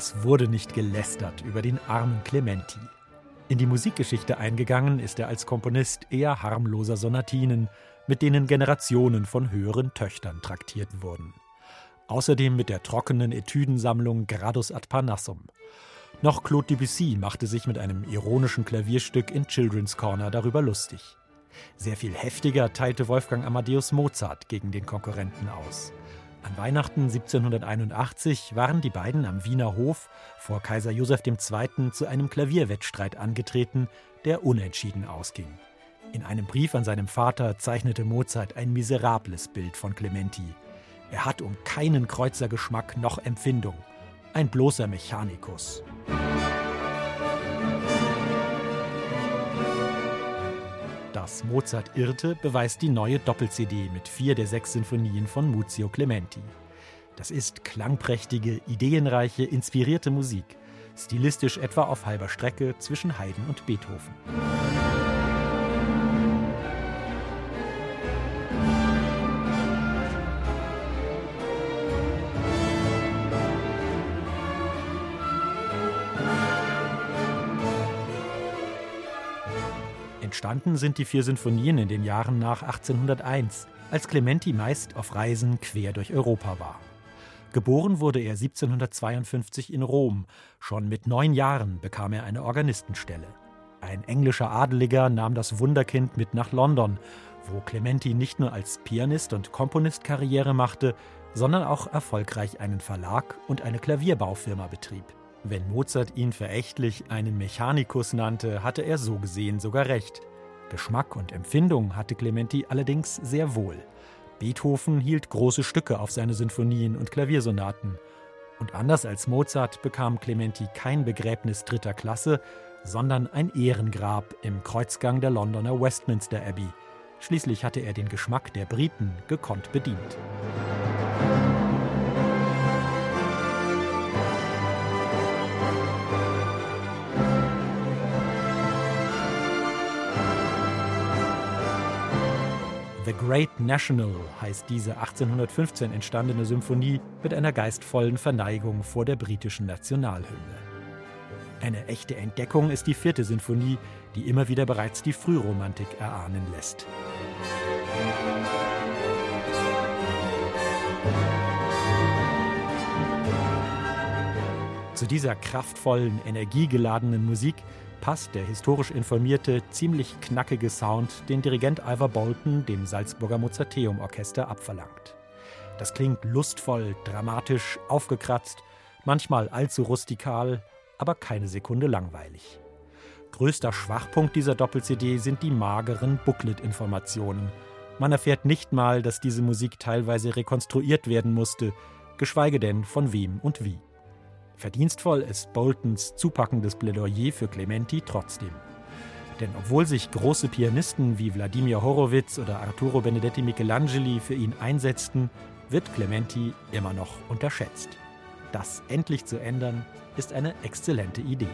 Was wurde nicht gelästert über den armen Clementi? In die Musikgeschichte eingegangen ist er als Komponist eher harmloser Sonatinen, mit denen Generationen von höheren Töchtern traktiert wurden. Außerdem mit der trockenen Etüdensammlung Gradus ad Parnassum. Noch Claude Debussy machte sich mit einem ironischen Klavierstück in Children's Corner darüber lustig. Sehr viel heftiger teilte Wolfgang Amadeus Mozart gegen den Konkurrenten aus. An Weihnachten 1781 waren die beiden am Wiener Hof vor Kaiser Joseph II. zu einem Klavierwettstreit angetreten, der unentschieden ausging. In einem Brief an seinem Vater zeichnete Mozart ein miserables Bild von Clementi. Er hat um keinen Kreuzergeschmack noch Empfindung. Ein bloßer Mechanikus. Dass Mozart irrte, beweist die neue Doppel-CD mit vier der sechs Sinfonien von Muzio Clementi. Das ist klangprächtige, ideenreiche, inspirierte Musik, stilistisch etwa auf halber Strecke zwischen Haydn und Beethoven. Entstanden sind die vier Sinfonien in den Jahren nach 1801, als Clementi meist auf Reisen quer durch Europa war. Geboren wurde er 1752 in Rom. Schon mit neun Jahren bekam er eine Organistenstelle. Ein englischer Adeliger nahm das Wunderkind mit nach London, wo Clementi nicht nur als Pianist und Komponist Karriere machte, sondern auch erfolgreich einen Verlag und eine Klavierbaufirma betrieb. Wenn Mozart ihn verächtlich einen Mechanikus nannte, hatte er so gesehen sogar recht. Geschmack und Empfindung hatte Clementi allerdings sehr wohl. Beethoven hielt große Stücke auf seine Sinfonien und Klaviersonaten. Und anders als Mozart bekam Clementi kein Begräbnis dritter Klasse, sondern ein Ehrengrab im Kreuzgang der Londoner Westminster Abbey. Schließlich hatte er den Geschmack der Briten gekonnt bedient. The Great National heißt diese 1815 entstandene Symphonie mit einer geistvollen Verneigung vor der britischen Nationalhymne. Eine echte Entdeckung ist die vierte Sinfonie, die immer wieder bereits die Frühromantik erahnen lässt. Zu dieser kraftvollen, energiegeladenen Musik passt der historisch informierte, ziemlich knackige Sound, den Dirigent Ivor Bolton dem Salzburger Mozarteum Orchester abverlangt. Das klingt lustvoll, dramatisch, aufgekratzt, manchmal allzu rustikal, aber keine Sekunde langweilig. Größter Schwachpunkt dieser Doppel-CD sind die mageren Booklet-Informationen. Man erfährt nicht mal, dass diese Musik teilweise rekonstruiert werden musste, geschweige denn von wem und wie. Verdienstvoll ist Boltons zupackendes Plädoyer für Clementi trotzdem. Denn obwohl sich große Pianisten wie Wladimir Horowitz oder Arturo Benedetti Michelangeli für ihn einsetzten, wird Clementi immer noch unterschätzt. Das endlich zu ändern, ist eine exzellente Idee.